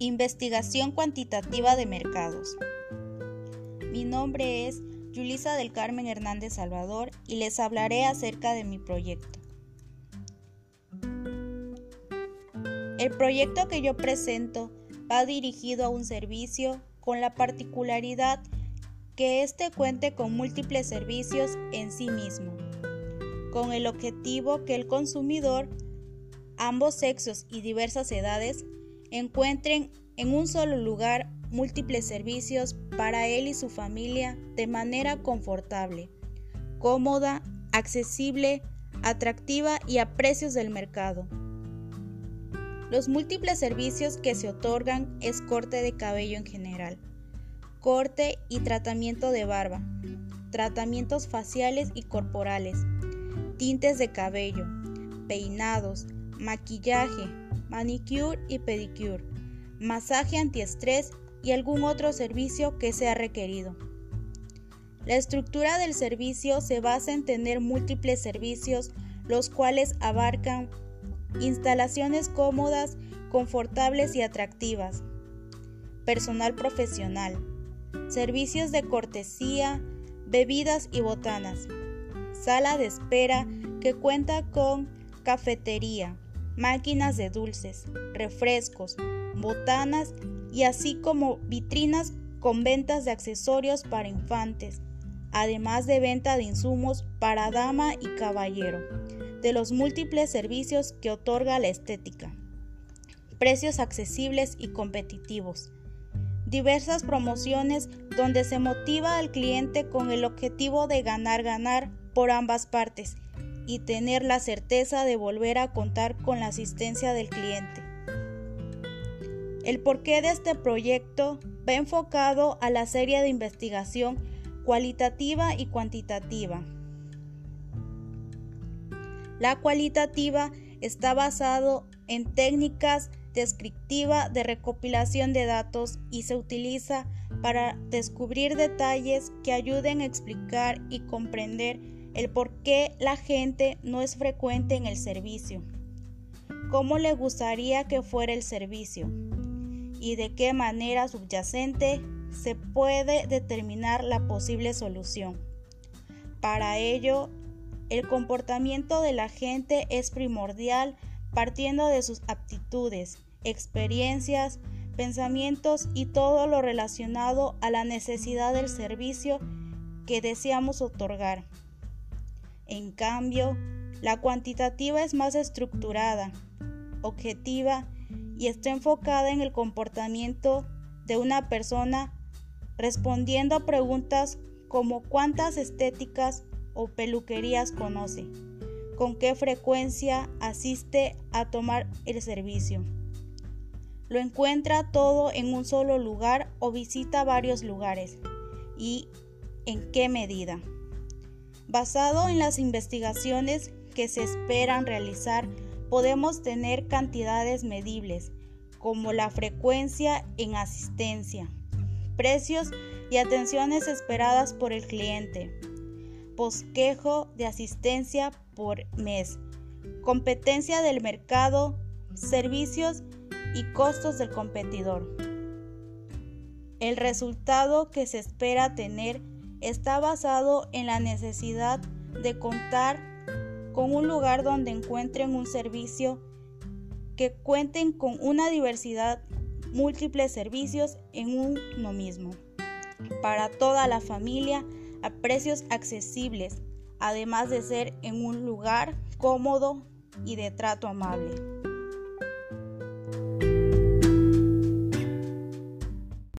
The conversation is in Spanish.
Investigación cuantitativa de mercados. Mi nombre es Yulisa del Carmen Hernández Salvador y les hablaré acerca de mi proyecto. El proyecto que yo presento va dirigido a un servicio con la particularidad que éste cuente con múltiples servicios en sí mismo, con el objetivo que el consumidor, ambos sexos y diversas edades, encuentren en un solo lugar múltiples servicios para él y su familia de manera confortable, cómoda, accesible, atractiva y a precios del mercado. Los múltiples servicios que se otorgan es corte de cabello en general, corte y tratamiento de barba, tratamientos faciales y corporales, tintes de cabello, peinados, maquillaje, manicure y pedicure, masaje antiestrés y algún otro servicio que sea requerido. La estructura del servicio se basa en tener múltiples servicios, los cuales abarcan instalaciones cómodas, confortables y atractivas, personal profesional, servicios de cortesía, bebidas y botanas, sala de espera que cuenta con cafetería, máquinas de dulces, refrescos, botanas y así como vitrinas con ventas de accesorios para infantes, además de venta de insumos para dama y caballero, de los múltiples servicios que otorga la estética. Precios accesibles y competitivos. Diversas promociones donde se motiva al cliente con el objetivo de ganar-ganar por ambas partes y tener la certeza de volver a contar con la asistencia del cliente. El porqué de este proyecto va enfocado a la serie de investigación cualitativa y cuantitativa. La cualitativa está basado en técnicas descriptiva de recopilación de datos y se utiliza para descubrir detalles que ayuden a explicar y comprender el por qué la gente no es frecuente en el servicio, cómo le gustaría que fuera el servicio y de qué manera subyacente se puede determinar la posible solución. Para ello, el comportamiento de la gente es primordial partiendo de sus aptitudes, experiencias, pensamientos y todo lo relacionado a la necesidad del servicio que deseamos otorgar. En cambio, la cuantitativa es más estructurada, objetiva y está enfocada en el comportamiento de una persona respondiendo a preguntas como cuántas estéticas o peluquerías conoce, con qué frecuencia asiste a tomar el servicio. Lo encuentra todo en un solo lugar o visita varios lugares y en qué medida. Basado en las investigaciones que se esperan realizar, podemos tener cantidades medibles, como la frecuencia en asistencia, precios y atenciones esperadas por el cliente, posquejo de asistencia por mes, competencia del mercado, servicios y costos del competidor. El resultado que se espera tener está basado en la necesidad de contar con un lugar donde encuentren un servicio que cuenten con una diversidad, múltiples servicios en uno mismo, para toda la familia a precios accesibles, además de ser en un lugar cómodo y de trato amable.